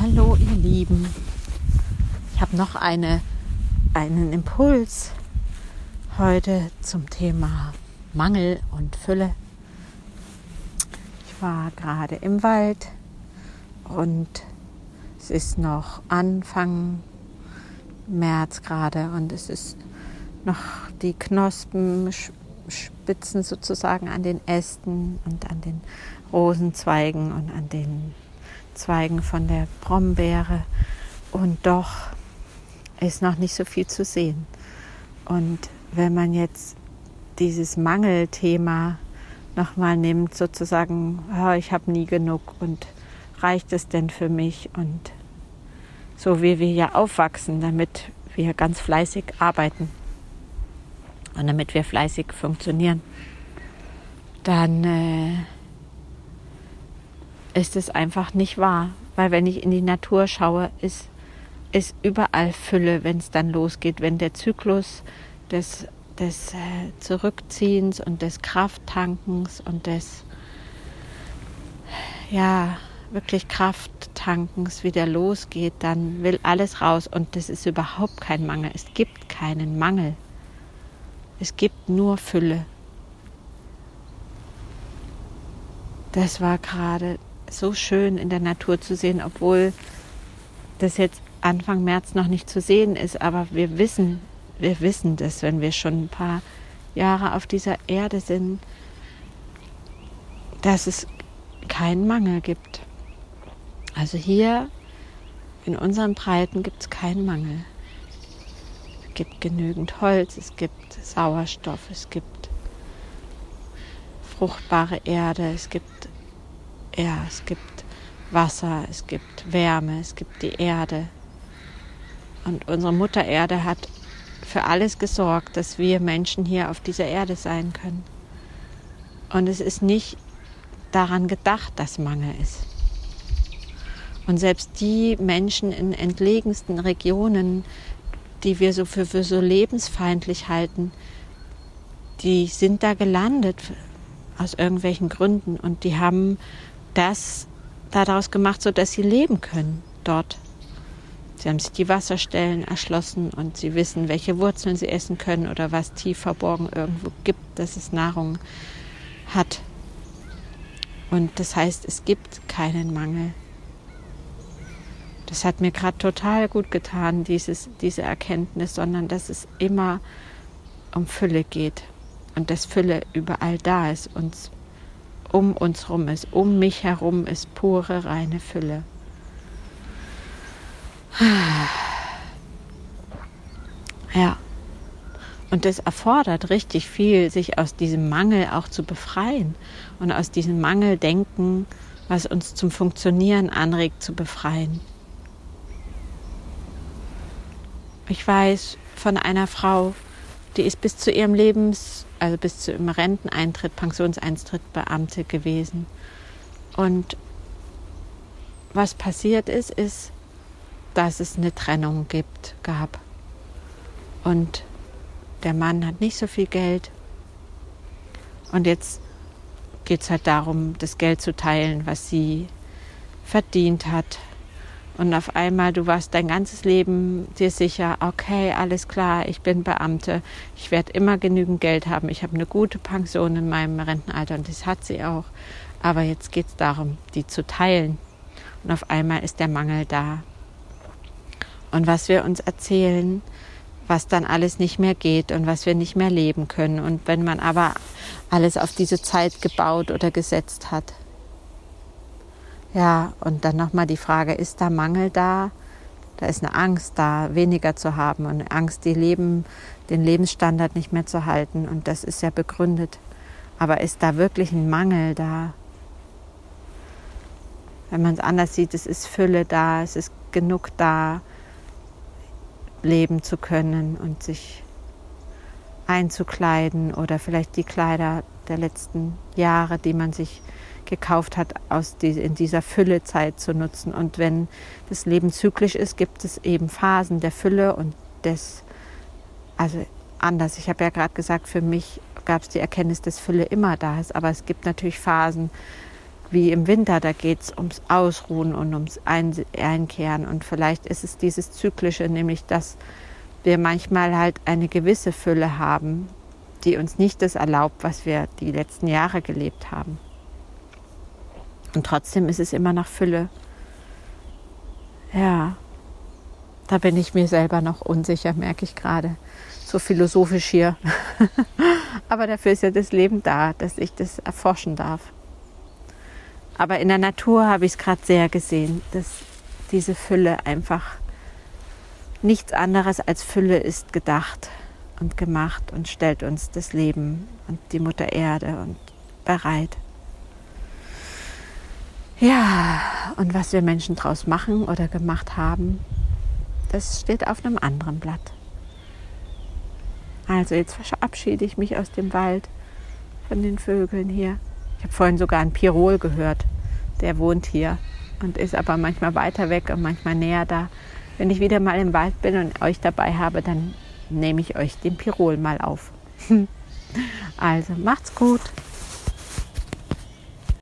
Hallo ihr Lieben. Ich habe noch eine, einen Impuls heute zum Thema Mangel und Fülle. Ich war gerade im Wald und es ist noch Anfang März gerade und es ist noch die Knospen spitzen sozusagen an den Ästen und an den Rosenzweigen und an den Zweigen von der Brombeere und doch ist noch nicht so viel zu sehen. Und wenn man jetzt dieses Mangelthema nochmal nimmt, sozusagen, oh, ich habe nie genug und reicht es denn für mich? Und so wie wir ja aufwachsen, damit wir ganz fleißig arbeiten und damit wir fleißig funktionieren, dann äh, ist es einfach nicht wahr. Weil wenn ich in die Natur schaue, ist, ist überall Fülle, wenn es dann losgeht, wenn der Zyklus des, des äh, Zurückziehens und des Krafttankens und des ja wirklich Krafttankens wieder losgeht, dann will alles raus und das ist überhaupt kein Mangel. Es gibt keinen Mangel. Es gibt nur Fülle. Das war gerade so schön in der Natur zu sehen, obwohl das jetzt Anfang März noch nicht zu sehen ist, aber wir wissen, wir wissen das, wenn wir schon ein paar Jahre auf dieser Erde sind, dass es keinen Mangel gibt. Also hier in unseren Breiten gibt es keinen Mangel. Es gibt genügend Holz, es gibt Sauerstoff, es gibt fruchtbare Erde, es gibt ja, es gibt Wasser, es gibt Wärme, es gibt die Erde. Und unsere Mutter Erde hat für alles gesorgt, dass wir Menschen hier auf dieser Erde sein können. Und es ist nicht daran gedacht, dass Mangel ist. Und selbst die Menschen in entlegensten Regionen, die wir so für, für so lebensfeindlich halten, die sind da gelandet aus irgendwelchen Gründen und die haben das daraus gemacht, so dass sie leben können dort. Sie haben sich die Wasserstellen erschlossen und sie wissen, welche Wurzeln sie essen können oder was tief verborgen irgendwo gibt, dass es Nahrung hat. Und das heißt, es gibt keinen Mangel. Das hat mir gerade total gut getan, dieses, diese Erkenntnis, sondern dass es immer um Fülle geht und dass Fülle überall da ist, uns um uns herum ist, um mich herum ist pure, reine Fülle. Ja. Und das erfordert richtig viel, sich aus diesem Mangel auch zu befreien und aus diesem Mangeldenken, was uns zum Funktionieren anregt, zu befreien. Ich weiß von einer Frau, die ist bis zu ihrem Lebens also bis zu im Renteneintritt, Pensionseintritt Beamte gewesen. Und was passiert ist, ist, dass es eine Trennung gibt, gab. Und der Mann hat nicht so viel Geld. Und jetzt geht es halt darum, das Geld zu teilen, was sie verdient hat und auf einmal, du warst dein ganzes Leben dir sicher, okay, alles klar, ich bin Beamte, ich werde immer genügend Geld haben, ich habe eine gute Pension in meinem Rentenalter und das hat sie auch. Aber jetzt geht es darum, die zu teilen. Und auf einmal ist der Mangel da. Und was wir uns erzählen, was dann alles nicht mehr geht und was wir nicht mehr leben können. Und wenn man aber alles auf diese Zeit gebaut oder gesetzt hat, ja, und dann nochmal die Frage, ist da Mangel da? Da ist eine Angst da, weniger zu haben und eine Angst, die Leben, den Lebensstandard nicht mehr zu halten. Und das ist ja begründet. Aber ist da wirklich ein Mangel da? Wenn man es anders sieht, es ist Fülle da, es ist genug da, leben zu können und sich einzukleiden oder vielleicht die Kleider der letzten Jahre, die man sich gekauft hat, aus die, in dieser Füllezeit zu nutzen. Und wenn das Leben zyklisch ist, gibt es eben Phasen der Fülle und des, also anders. Ich habe ja gerade gesagt, für mich gab es die Erkenntnis, dass Fülle immer da ist, aber es gibt natürlich Phasen, wie im Winter, da geht es ums Ausruhen und ums Einkehren. Und vielleicht ist es dieses Zyklische, nämlich dass wir manchmal halt eine gewisse Fülle haben, die uns nicht das erlaubt, was wir die letzten Jahre gelebt haben. Und trotzdem ist es immer noch Fülle. Ja, da bin ich mir selber noch unsicher, merke ich gerade. So philosophisch hier. Aber dafür ist ja das Leben da, dass ich das erforschen darf. Aber in der Natur habe ich es gerade sehr gesehen, dass diese Fülle einfach nichts anderes als Fülle ist gedacht und gemacht und stellt uns das Leben und die Mutter Erde und bereit. Ja, und was wir Menschen draus machen oder gemacht haben, das steht auf einem anderen Blatt. Also jetzt verabschiede ich mich aus dem Wald von den Vögeln hier. Ich habe vorhin sogar einen Pirol gehört. Der wohnt hier und ist aber manchmal weiter weg und manchmal näher da. Wenn ich wieder mal im Wald bin und euch dabei habe, dann nehme ich euch den Pirol mal auf. also macht's gut.